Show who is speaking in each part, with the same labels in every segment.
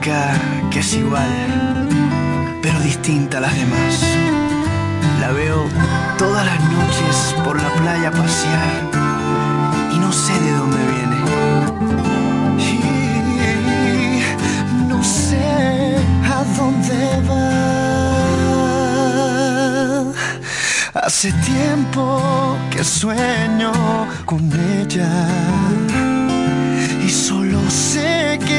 Speaker 1: que es igual, pero distinta a las demás. La veo todas las noches por la playa pasear y no sé de dónde viene. Y no sé a dónde va. Hace tiempo que sueño con ella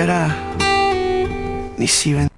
Speaker 1: hará ni si
Speaker 2: vendrá.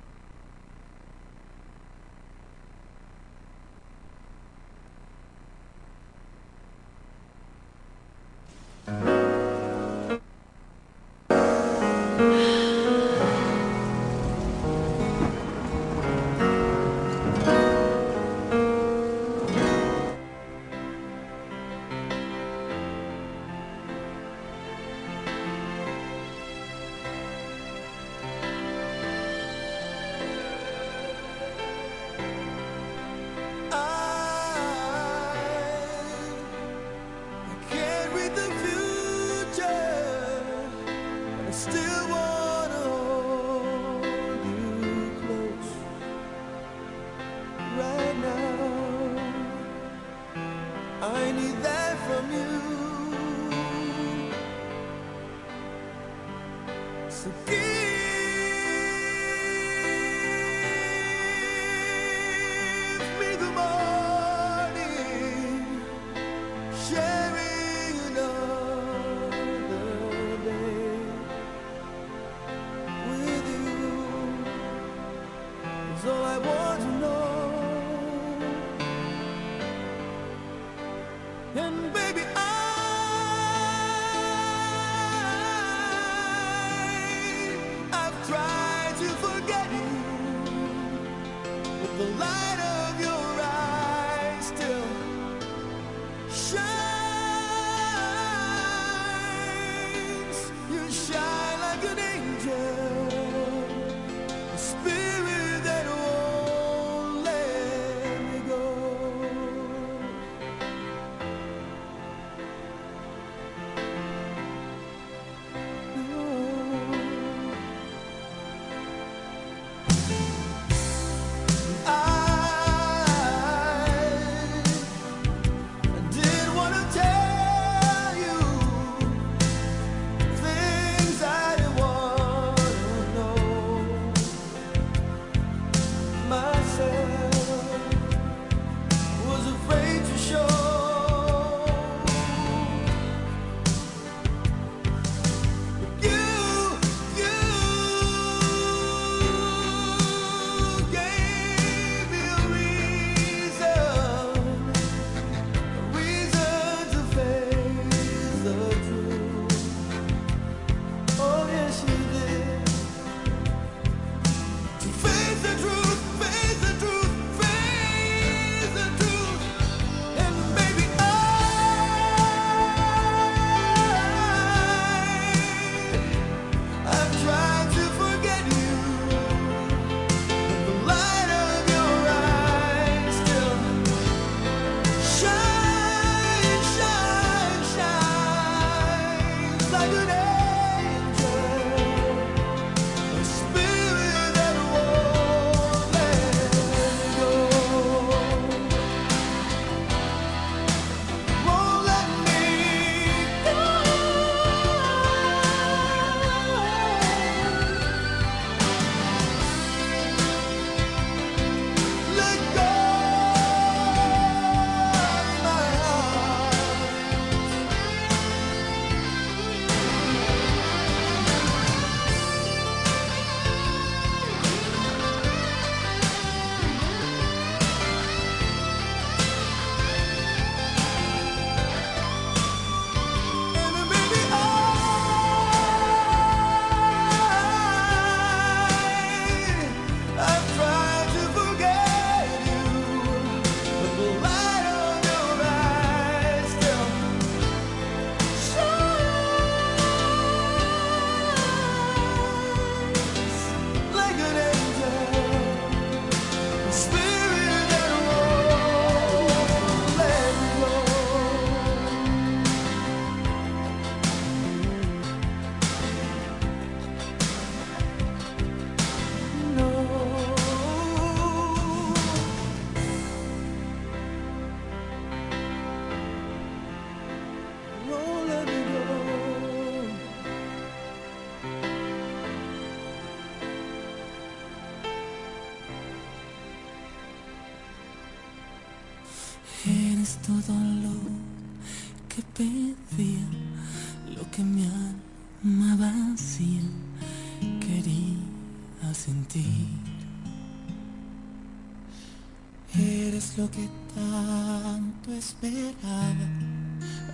Speaker 2: lo que
Speaker 1: tanto esperaba,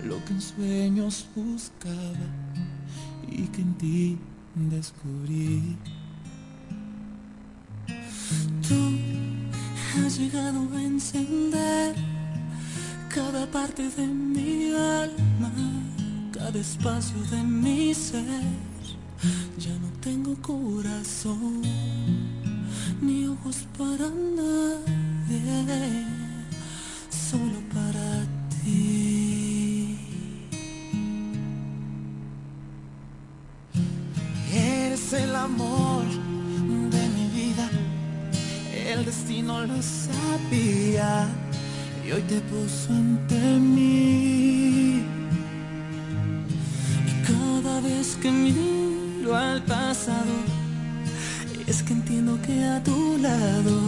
Speaker 1: lo que en sueños buscaba y que en ti descubrí.
Speaker 2: Tú has llegado a encender cada parte de mi alma, cada espacio de mi ser. Ya no tengo corazón.
Speaker 1: sabía y hoy te puso ante mí.
Speaker 2: Y cada vez que miro al pasado, es que entiendo que a tu lado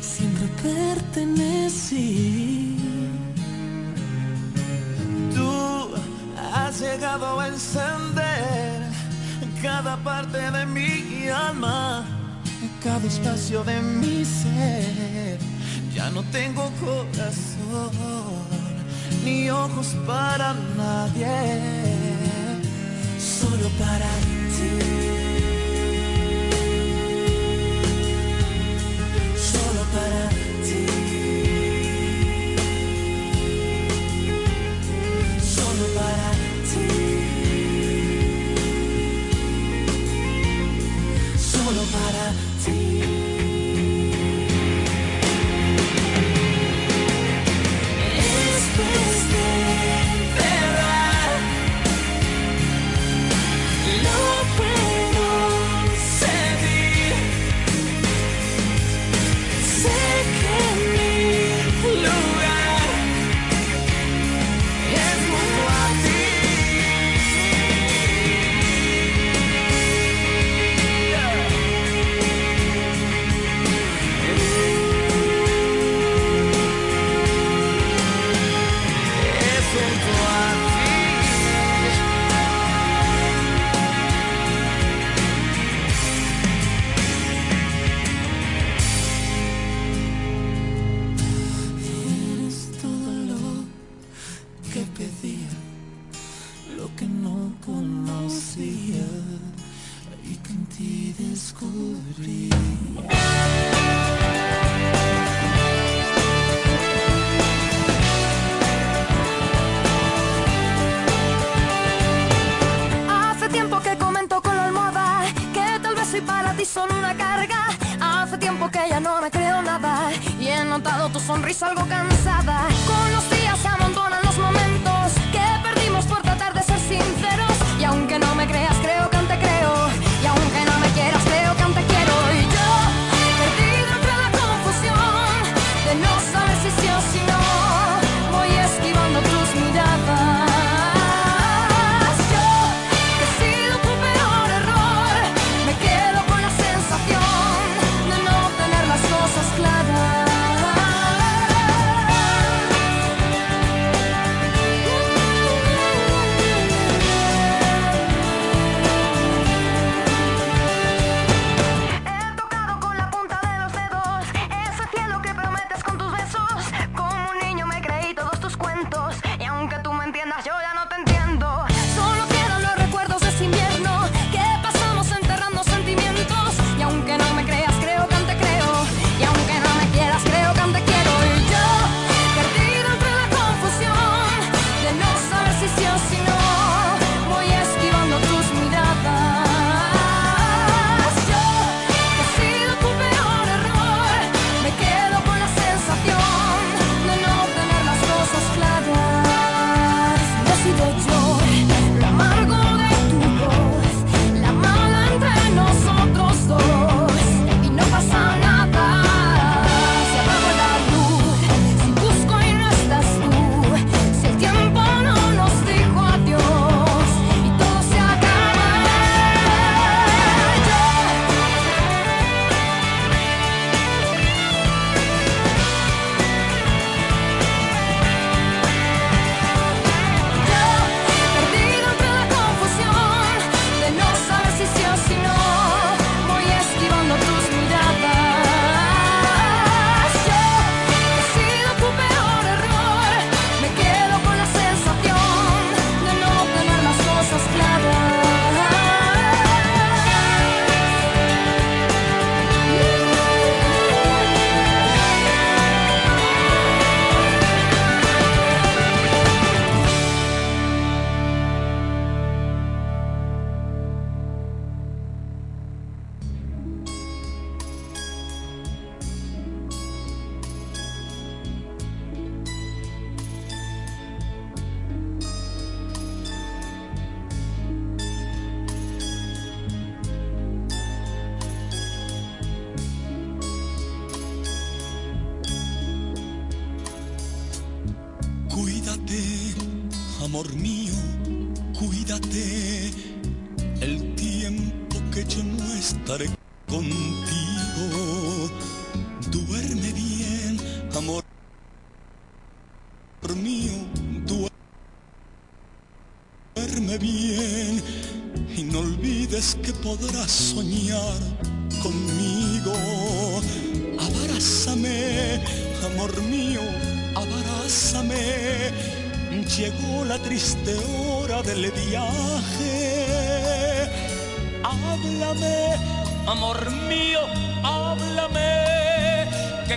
Speaker 2: siempre pertenecí.
Speaker 1: Tú has llegado a encender cada parte de mi alma cada espacio de mi ser. Ya no tengo corazón, ni ojos para nadie,
Speaker 2: solo para ti.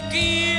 Speaker 2: give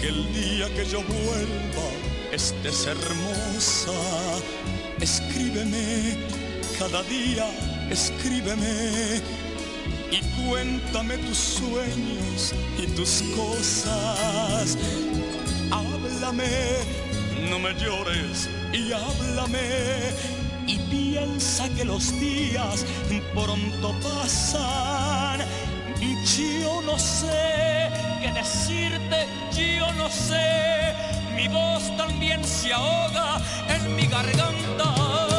Speaker 2: que
Speaker 3: el día que yo vuelva estés hermosa. Escríbeme cada día, escríbeme y cuéntame tus sueños y tus cosas. Háblame, no me llores y háblame y piensa que los días pronto pasan. Yo no sé decirte yo no sé, mi voz también se ahoga en mi garganta.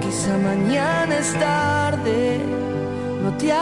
Speaker 1: Quizá mañana es tarde, no te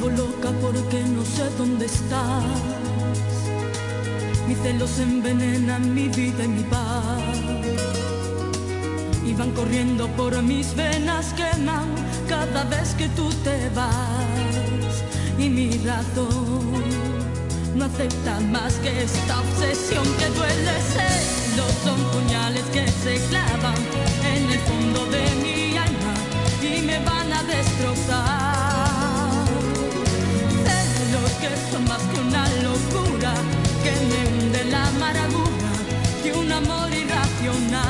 Speaker 4: vuelvo loca porque no sé dónde estás. Mis celos envenenan mi vida y mi paz. Y van corriendo por mis venas, queman cada vez que tú te vas. Y mi ratón no acepta más que esta obsesión que duele. ser. Celos son puñales que se clavan en el fondo de mi alma y me van a destrozar que son más que una locura, que me hunde la amargura de un amor irracional.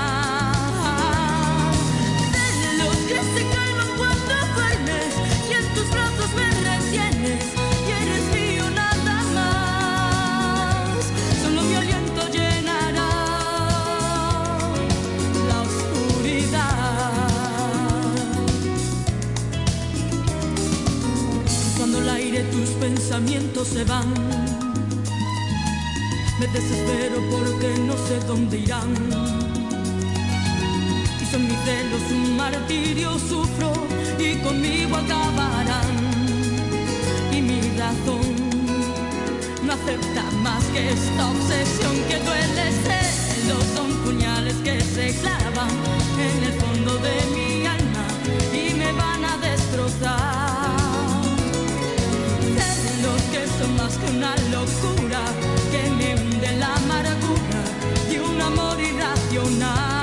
Speaker 4: De los que se calman cuando duermes y en tus brazos me se van. Me desespero porque no sé dónde irán. Y son mis celos un martirio, sufro y conmigo acabarán. Y mi razón no acepta más que esta obsesión que duele. Celos son puñales que se clavan en el fondo de mi alma y me van a destrozar. más que una locura que me hunde la amargura de un amor irracional.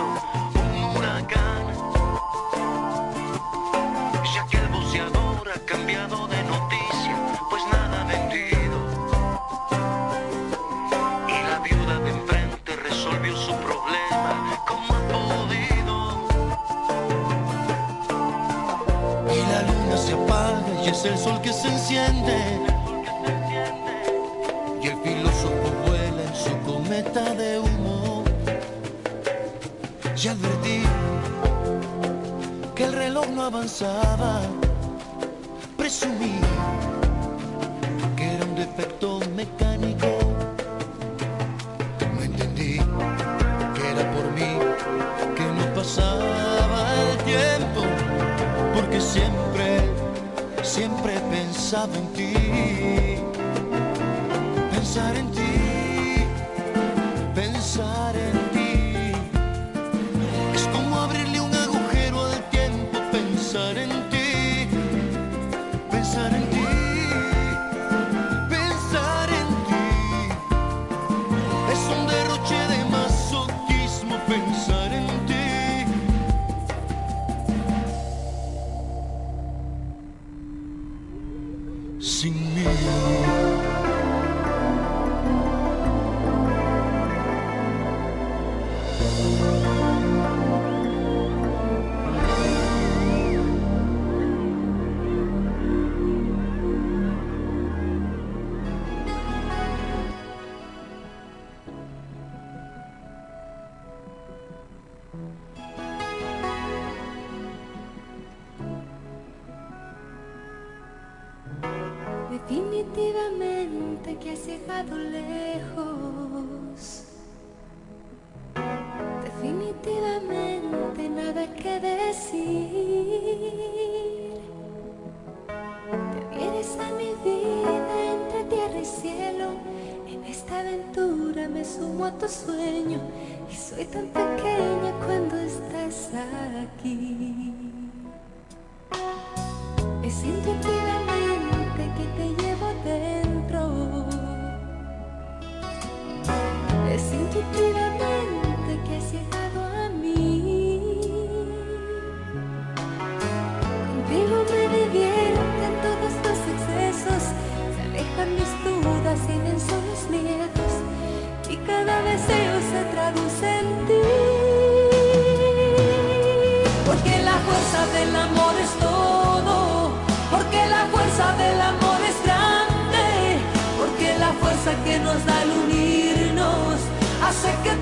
Speaker 5: un huracán. Ya que el buceador ha cambiado de noticia, pues nada ha vendido. Y la viuda de enfrente resolvió su problema como ha podido. Y la luna se apaga y es el sol que se enciende. avanzaba, presumí que era un defecto mecánico. No entendí que era por mí que no pasaba el tiempo, porque siempre, siempre pensaba en ti. Pensar en ti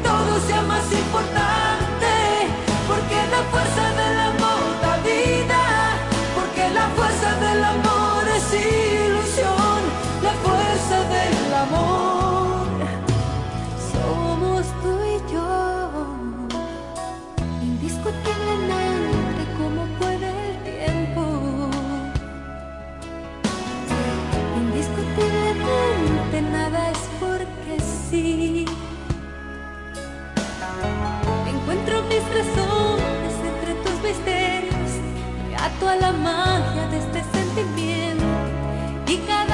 Speaker 6: todo sea más importante, porque la fuerza mis razones entre tus misterios, ato a la magia de este sentimiento. Y cada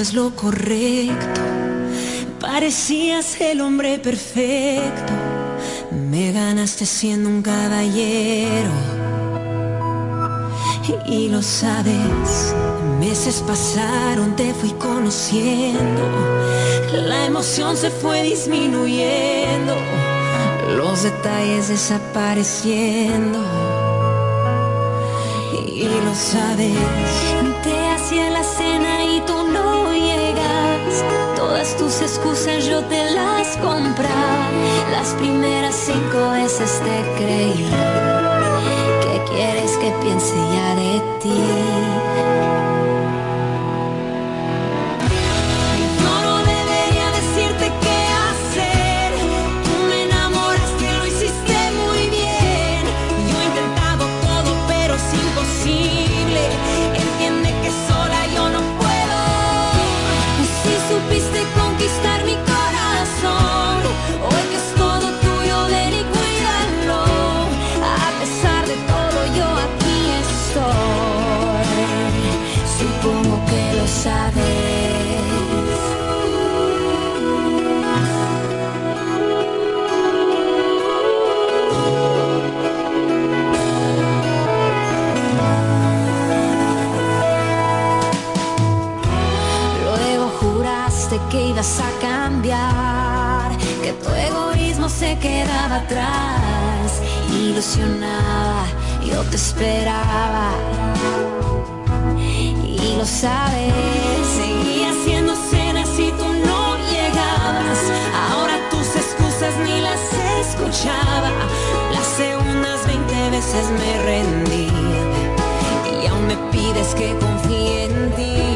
Speaker 6: es lo correcto. Parecías el hombre perfecto. Me ganaste siendo un caballero. Y, lo sabes, meses pasaron, te fui conociendo. La emoción se fue disminuyendo. Los detalles desapareciendo. Y, y lo sabes, te hacía la cena Todas tus excusas yo te las compraba. Las primeras cinco veces te creí. ¿Qué quieres que piense ya de ti? quedaba atrás, ilusionaba, yo te esperaba. Y lo sabes, seguía haciendo cenas y tú no llegabas. Ahora tus excusas ni las escuchaba. Las segundas 20 veces me rendí y aún me pides que confíe en ti.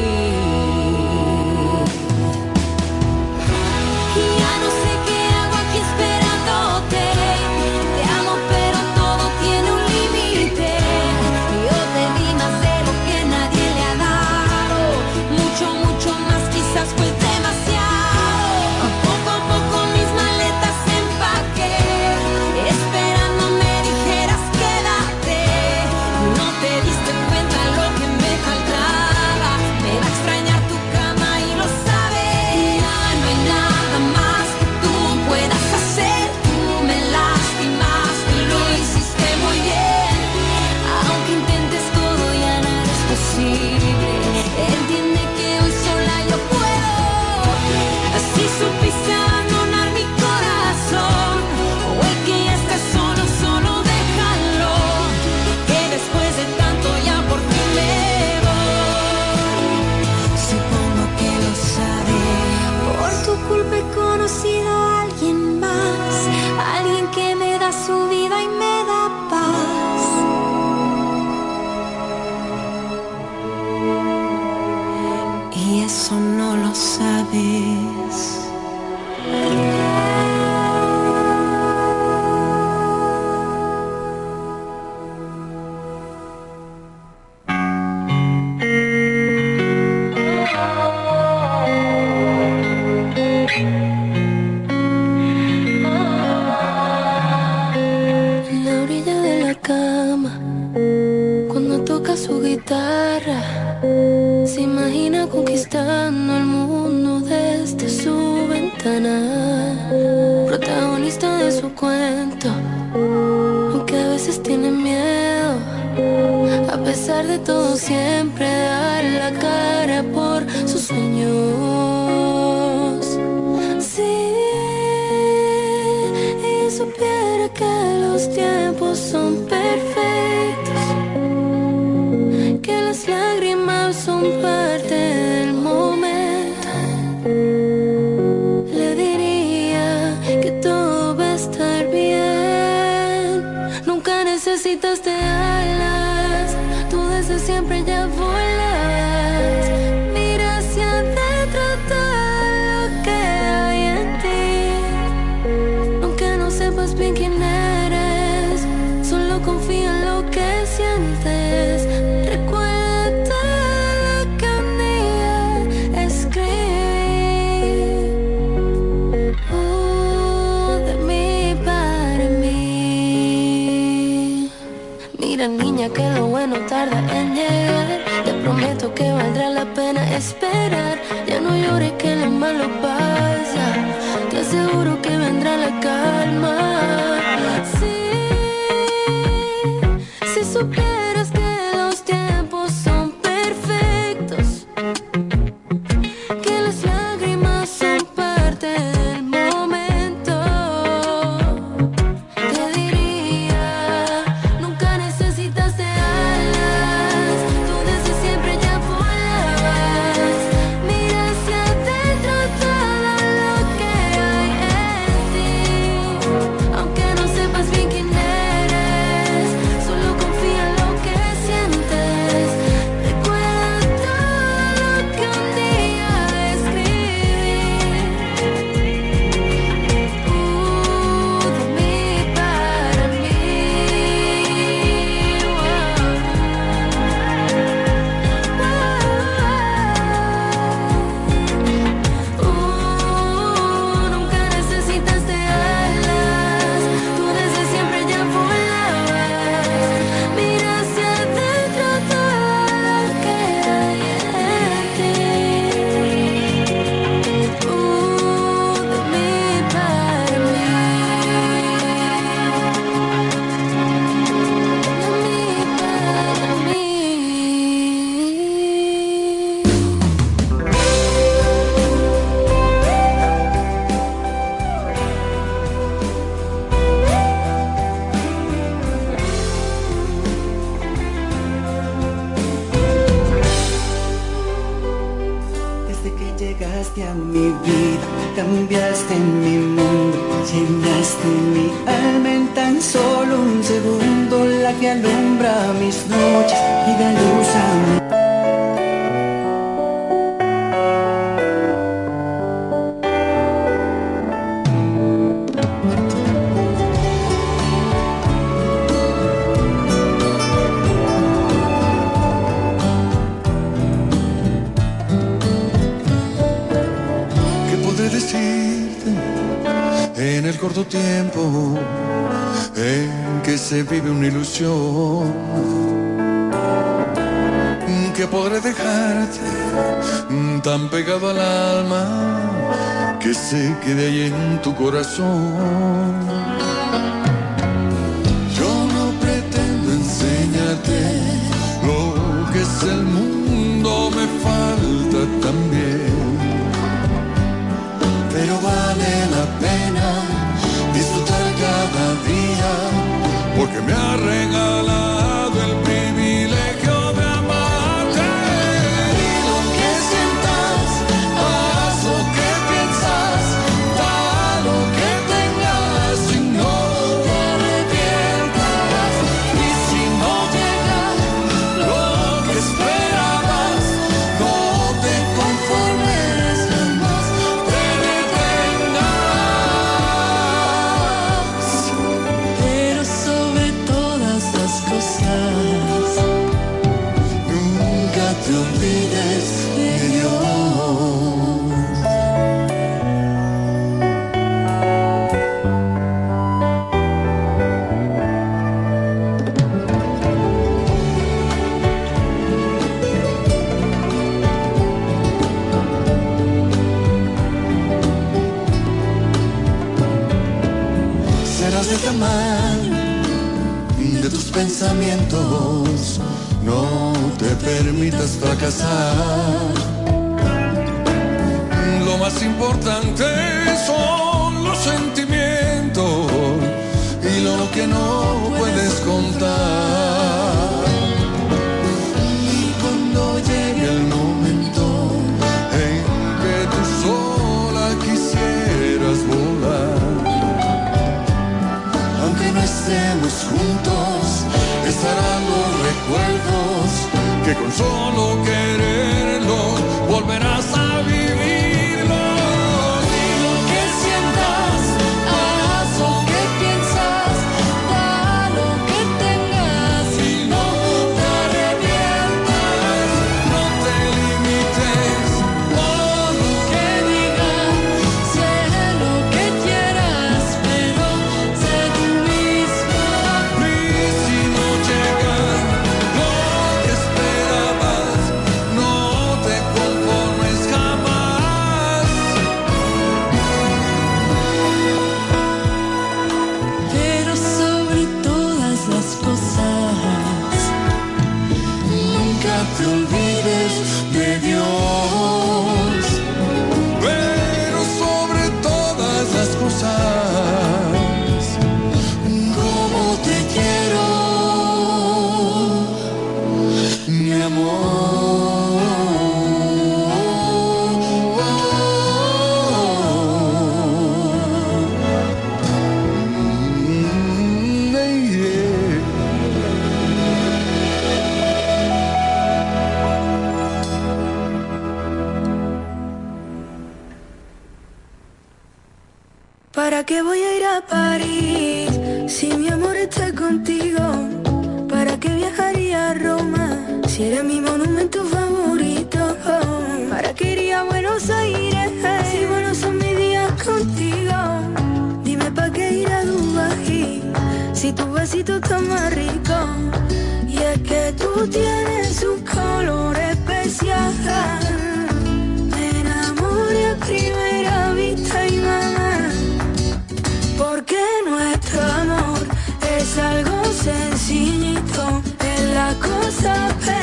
Speaker 6: Es
Speaker 7: la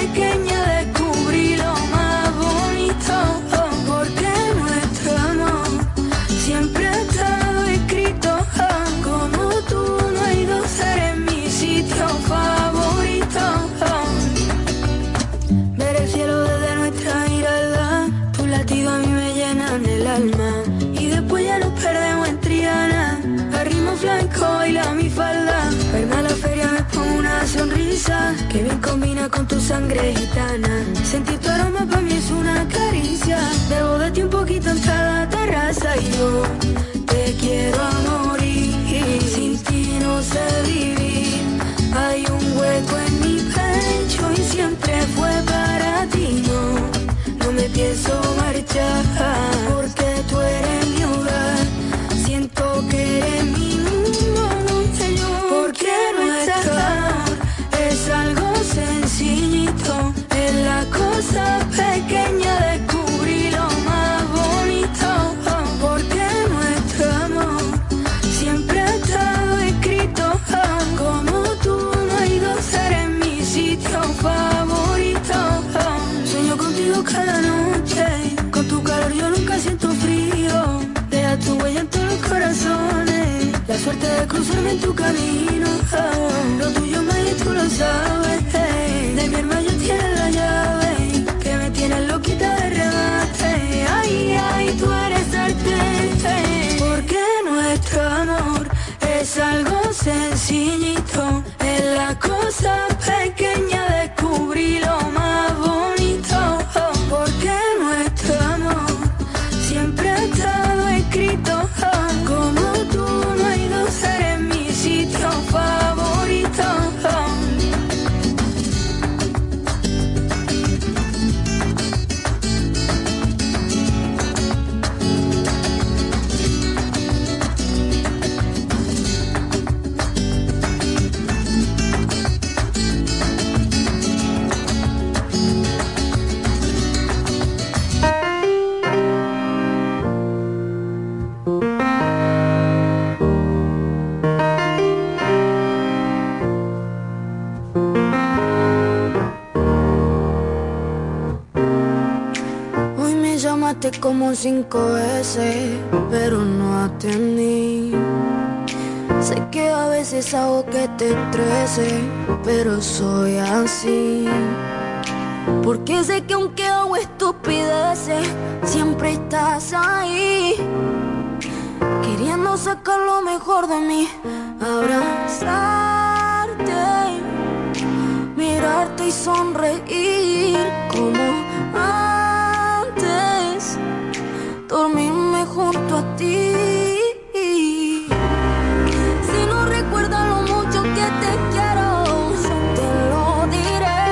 Speaker 7: sangre gitana. Tu aroma para mí es una caricia, debo de ti un poquito en cada terraza y yo veces, pero no atendí. Sé que a veces hago que te estrese, pero soy así. Porque sé que aunque hago estupideces, siempre estás ahí. Queriendo sacar lo mejor de mí, abrazarte, mirarte y sonreír como junto a ti. Si no recuerdas lo mucho que te quiero, yo te lo diré.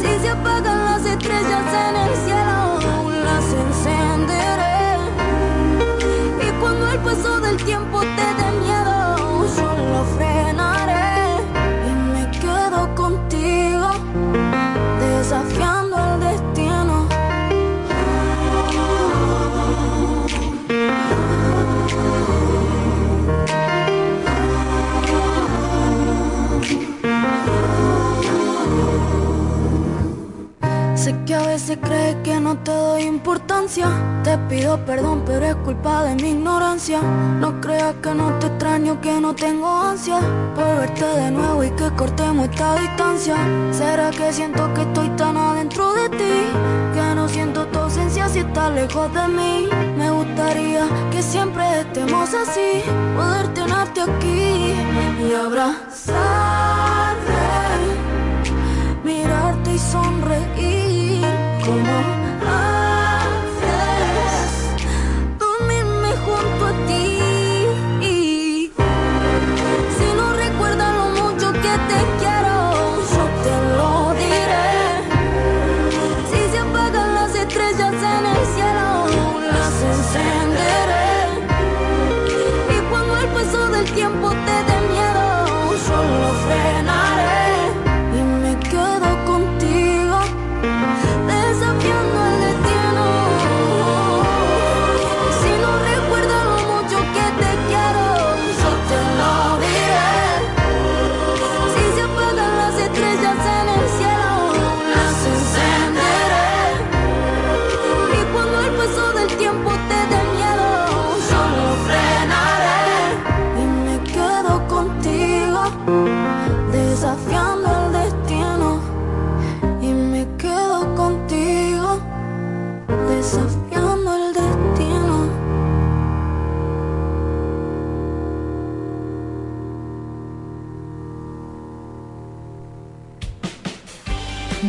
Speaker 7: Si se apagan las estrellas en el cielo, las encenderé. Y cuando el paso del tiempo te crees que no te doy importancia. Te pido perdón, pero es culpa de mi ignorancia. No creas que no te extraño, que no tengo ansia por verte de nuevo y que cortemos esta distancia. ¿Será que siento que estoy tan adentro de ti? Que no siento tu ausencia si estás lejos de mí. Me gustaría que siempre estemos así, poder tenerte aquí y abrazarte mirarte y sonreír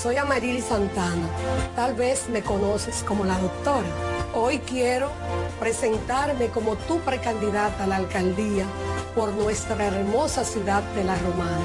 Speaker 8: Soy Amarili Santana. Tal vez me conoces como la doctora. Hoy quiero presentarme como tu precandidata a la alcaldía por nuestra hermosa ciudad de La Romana,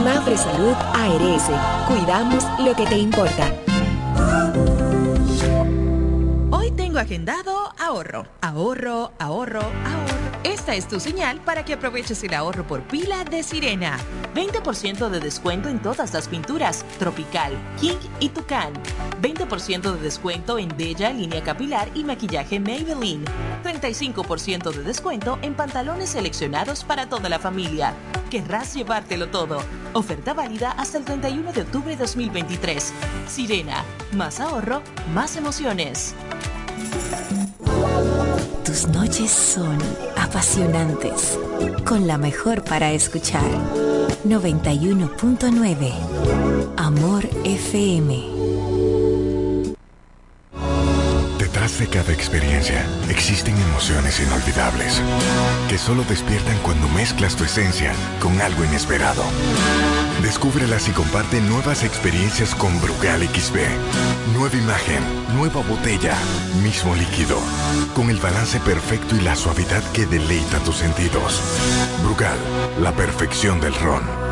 Speaker 9: Mafre Salud ARS, cuidamos lo que te importa.
Speaker 10: Agendado ahorro, ahorro, ahorro, ahorro. Esta es tu señal para que aproveches el ahorro por pila de Sirena. 20% de descuento en todas las pinturas, Tropical, King y Tucán. 20% de descuento en Bella, línea capilar y maquillaje Maybelline. 35% de descuento en pantalones seleccionados para toda la familia. Querrás llevártelo todo. Oferta válida hasta el 31 de octubre de 2023. Sirena, más ahorro, más emociones.
Speaker 11: Tus noches son apasionantes, con la mejor para escuchar. 91.9 Amor FM.
Speaker 12: Detrás de cada experiencia existen emociones inolvidables que solo despiertan cuando mezclas tu esencia con algo inesperado. Descúbrelas y comparte nuevas experiencias con Brugal XB. Nueva imagen, nueva botella, mismo líquido, con el balance perfecto y la suavidad que deleita tus sentidos. Brugal, la perfección del ron.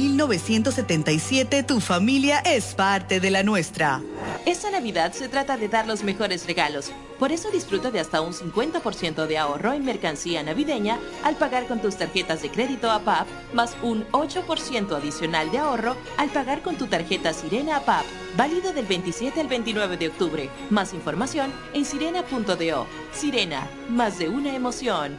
Speaker 13: 1977 tu familia es parte de la nuestra.
Speaker 10: Esta Navidad se trata de dar los mejores regalos. Por eso disfruta de hasta un 50% de ahorro en mercancía navideña al pagar con tus tarjetas de crédito APAP, más un 8% adicional de ahorro al pagar con tu tarjeta Sirena APAP, válido del 27 al 29 de octubre. Más información en sirena.do. Sirena, más de una emoción.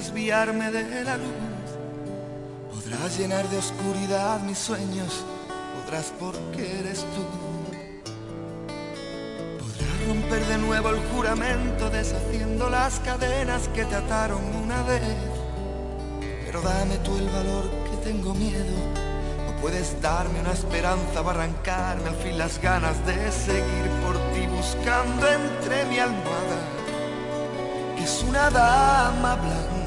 Speaker 1: Desviarme de la luz. Podrás llenar de oscuridad mis sueños, podrás porque eres tú. Podrás romper de nuevo el juramento, deshaciendo las cadenas que te ataron una vez. Pero dame tú el valor que tengo miedo. No puedes darme una esperanza o arrancarme al fin las ganas de seguir por ti buscando entre mi almohada, que es una dama blanca.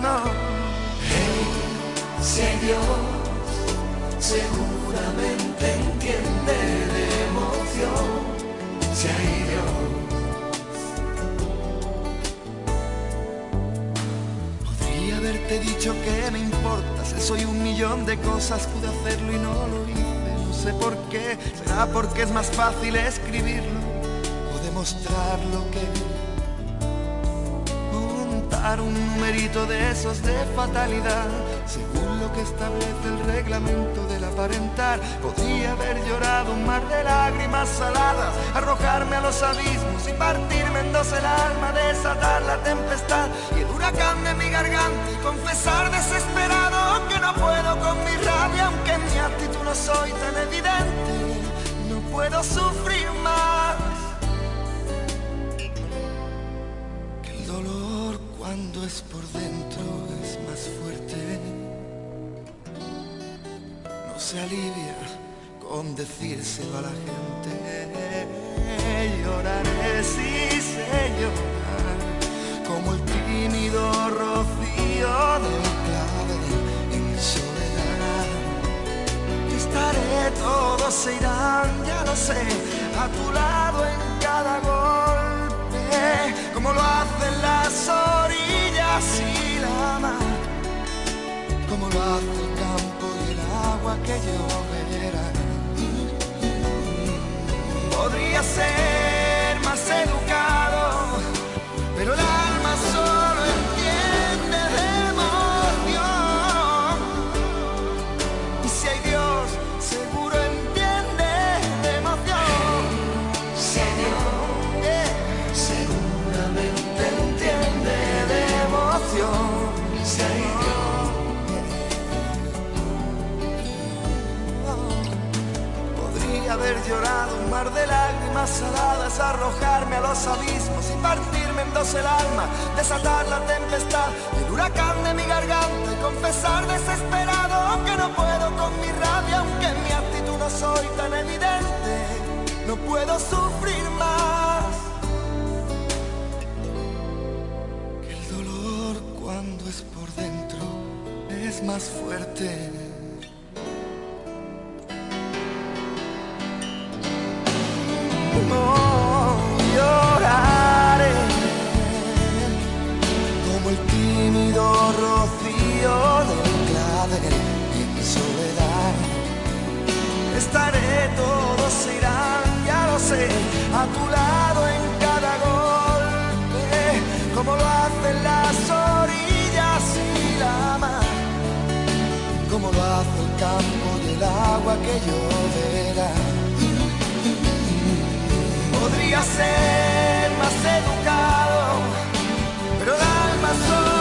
Speaker 1: No. Hey, si Dios, seguramente entiende de emoción. Si hay Dios. Podría haberte dicho que me importas, soy un millón de cosas, pude hacerlo y no lo hice, no sé por qué, será porque es más fácil escribirlo o demostrar lo que montar un numerito de esos de fatalidad, según lo que establece el reglamento del aparentar. Podría haber llorado un mar de lágrimas saladas, arrojarme a los abismos y partirme en dos el alma, desatar la tempestad y el huracán de mi garganta y confesar desesperado que no puedo con mi rabia, aunque mi actitud no soy tan evidente, no puedo sufrir más. Cuando es por dentro es más fuerte, no se alivia con decírselo a la gente. Lloraré, sí sé llorar, como el tímido rocío del clavel en soledad. Estaré, todos se irán, ya lo sé, a tu lado en cada golpe, como lo hacen las orillas y la mar, como lo hace el campo y el agua que lloverá. Podría ser más educado, pero el llorado un mar de lágrimas saladas, arrojarme a los abismos y partirme en dos el alma, desatar la tempestad, el huracán de mi garganta y confesar desesperado que no puedo con mi rabia, aunque en mi actitud no soy tan evidente, no puedo sufrir más. Que el dolor cuando es por dentro es más fuerte. Estaré, todos irán, ya lo sé, a tu lado en cada golpe, como lo hacen las orillas y la mar, como lo hace el campo y el agua que lloverá podría ser más educado, pero el alma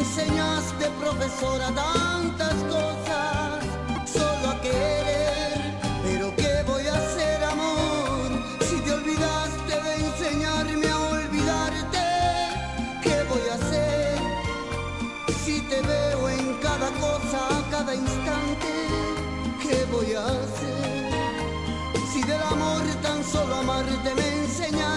Speaker 14: enseñaste, profesora, tantas cosas solo a querer? Pero qué voy a hacer, amor, si te olvidaste de enseñarme a olvidarte. ¿Qué voy a hacer si te veo en cada cosa, a cada instante? ¿Qué voy a hacer si del amor tan solo amarte me enseñaste?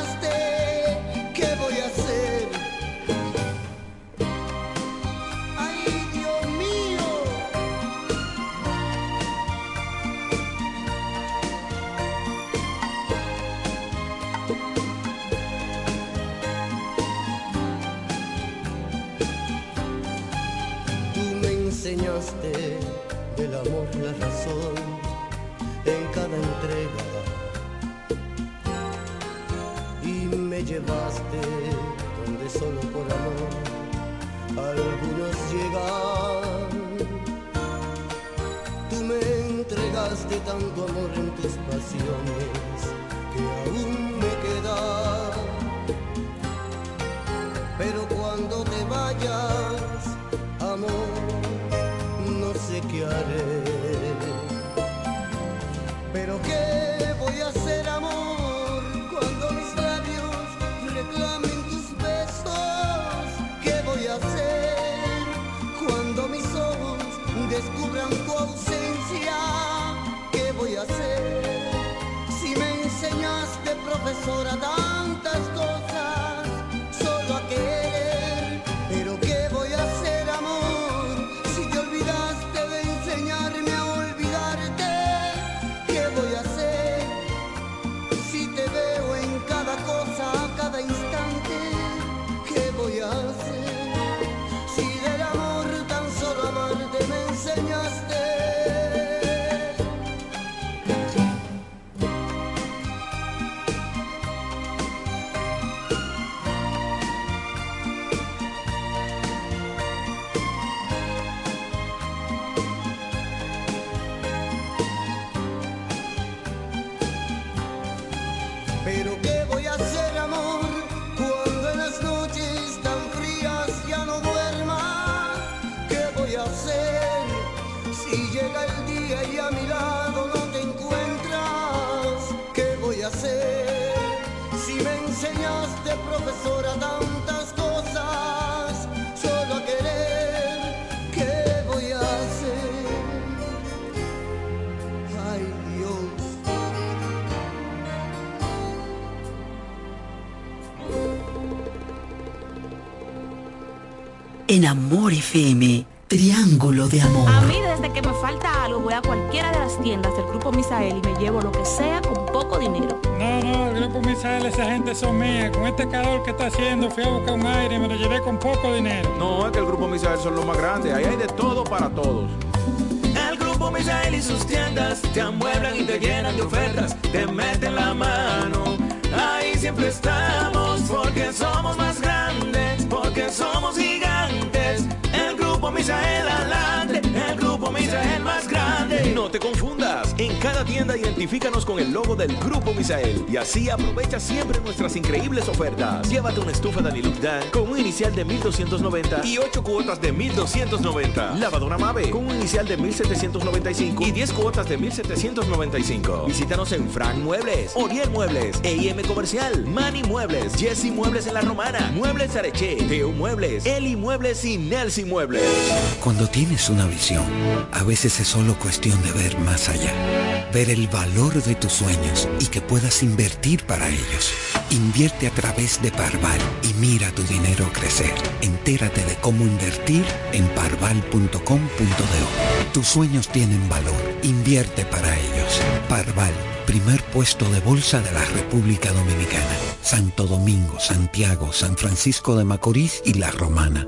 Speaker 14: En cada entrega y me llevaste donde solo por amor algunos llegan. Tú me entregaste tanto amor en tus pasiones que aún me queda. Pero cuando te vayas, amor, no sé qué haré. Pero qué voy a hacer, amor, cuando mis labios reclamen tus besos. ¿Qué voy a hacer cuando mis ojos descubran tu ausencia? ¿Qué voy a hacer si me enseñaste, profesora, enseñaste, profesora, tantas cosas solo a querer? ¿Qué voy a hacer? Ay, Dios.
Speaker 15: En Amor FM, Triángulo de Amor.
Speaker 16: A mí desde que me falta algo voy a cualquiera de las tiendas del Grupo Misael y me llevo lo que sea con poco dinero.
Speaker 17: No, no, el Grupo Misael, esa gente son mías. Con este calor que está haciendo, fui a buscar un aire y me lo llevé con poco dinero.
Speaker 18: No, es que el Grupo Misael son los más grandes. Ahí hay de todo para todos.
Speaker 19: El Grupo Misael y sus tiendas te amueblan y te llenan de ofertas, te meten la mano. Ahí siempre estamos porque somos más grandes, porque somos gigantes. El Grupo Misael adelante, el Grupo Misael más grande.
Speaker 20: No te confundas. En cada tienda identifícanos con el logo del Grupo Misael y así aprovecha siempre nuestras increíbles ofertas. Llévate una estufa Daniluk Dan con un inicial de 1290 y 8 cuotas de 1290. Lavadora Mave con un inicial de 1795 y 10 cuotas de 1795. Visítanos en Frank Muebles, Oriel Muebles, EIM Comercial, Mani Muebles, Jesse Muebles en La Romana, Muebles Areche, Teo Muebles, Eli Muebles y Nelson Muebles.
Speaker 21: Cuando tienes una visión, a veces es solo cuestión de ver más allá.
Speaker 22: Ver el valor de tus sueños y que puedas invertir para ellos. Invierte a través de Parval y mira tu dinero crecer. Entérate de cómo invertir en parval.com.do. Tus sueños tienen valor. Invierte para ellos. Parval, primer puesto de bolsa de la República Dominicana. Santo Domingo, Santiago, San Francisco de Macorís y La Romana.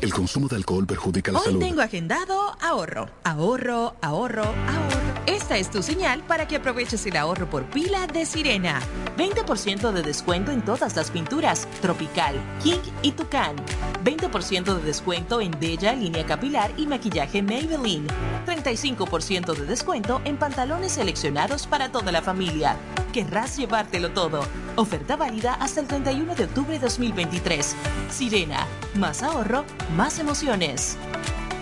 Speaker 12: El consumo de alcohol perjudica la
Speaker 10: Hoy
Speaker 12: salud.
Speaker 10: tengo agendado ahorro, ahorro, ahorro, ahorro. Esta es tu señal para que aproveches el ahorro por pila de Sirena. 20% de descuento en todas las pinturas, Tropical, King y Tucán. 20% de descuento en Bella, línea capilar y maquillaje Maybelline. 35% de descuento en pantalones seleccionados para toda la familia. Querrás llevártelo todo. Oferta válida hasta el 31 de octubre de 2023. Sirena, más ahorro, más emociones.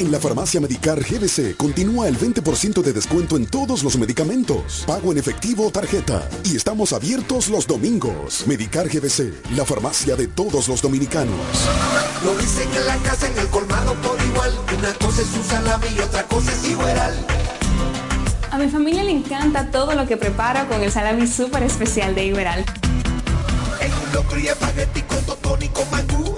Speaker 23: En la farmacia Medicar GBC continúa el 20% de descuento en todos los medicamentos. Pago en efectivo o tarjeta. Y estamos abiertos los domingos. Medicar GBC, la farmacia de todos los dominicanos.
Speaker 24: Lo dicen en la casa, en el colmado por igual. Una cosa es un salami y otra cosa es igual.
Speaker 25: A mi familia le encanta todo lo que preparo con el salami súper especial de Iberal.
Speaker 24: En un locro y espagueti con totón y con mangú.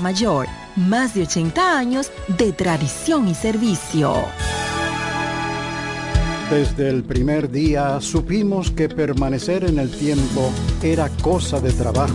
Speaker 26: Mayor, más de 80 años de tradición y servicio.
Speaker 27: Desde el primer día supimos que permanecer en el tiempo era cosa de trabajo.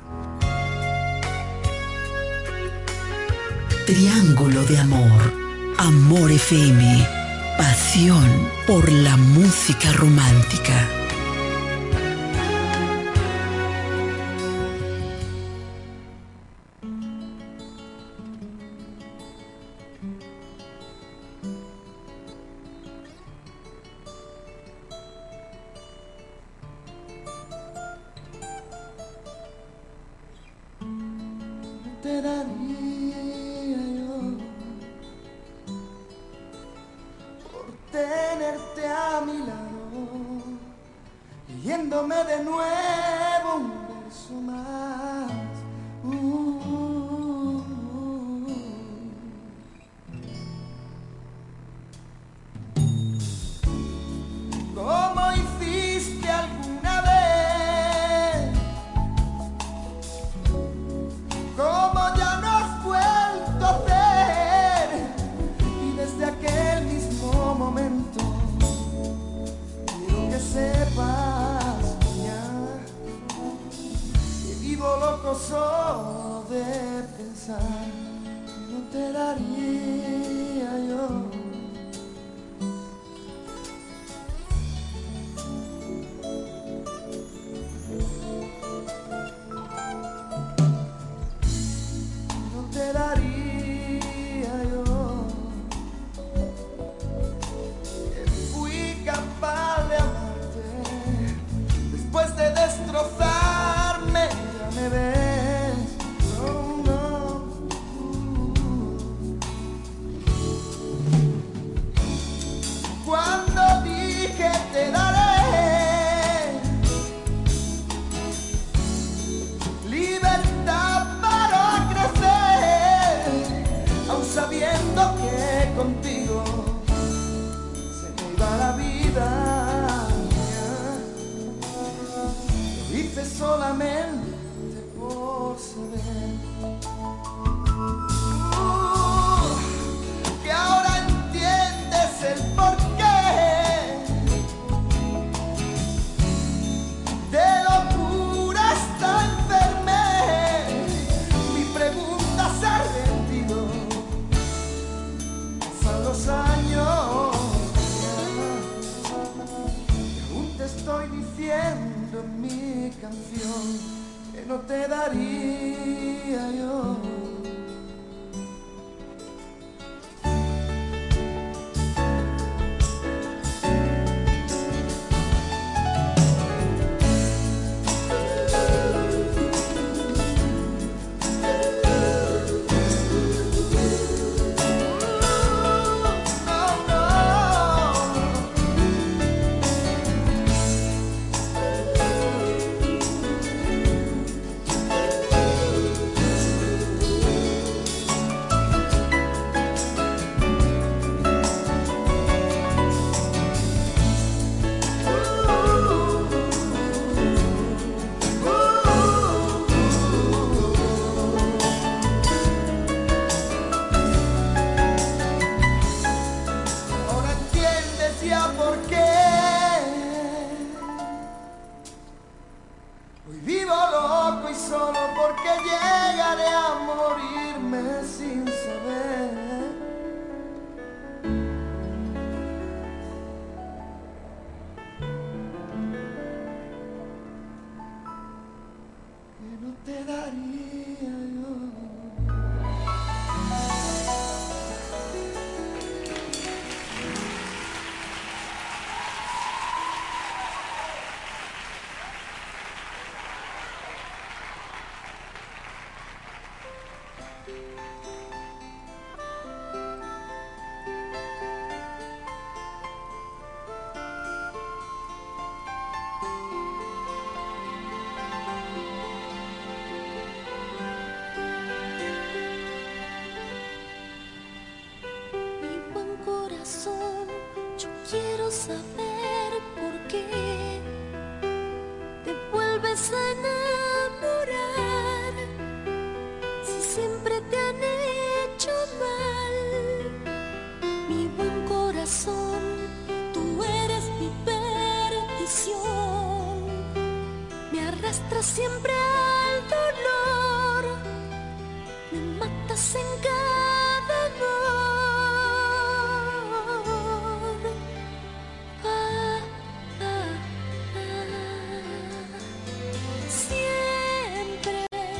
Speaker 1: Triángulo de Amor. Amor FM. Pasión por la música romántica.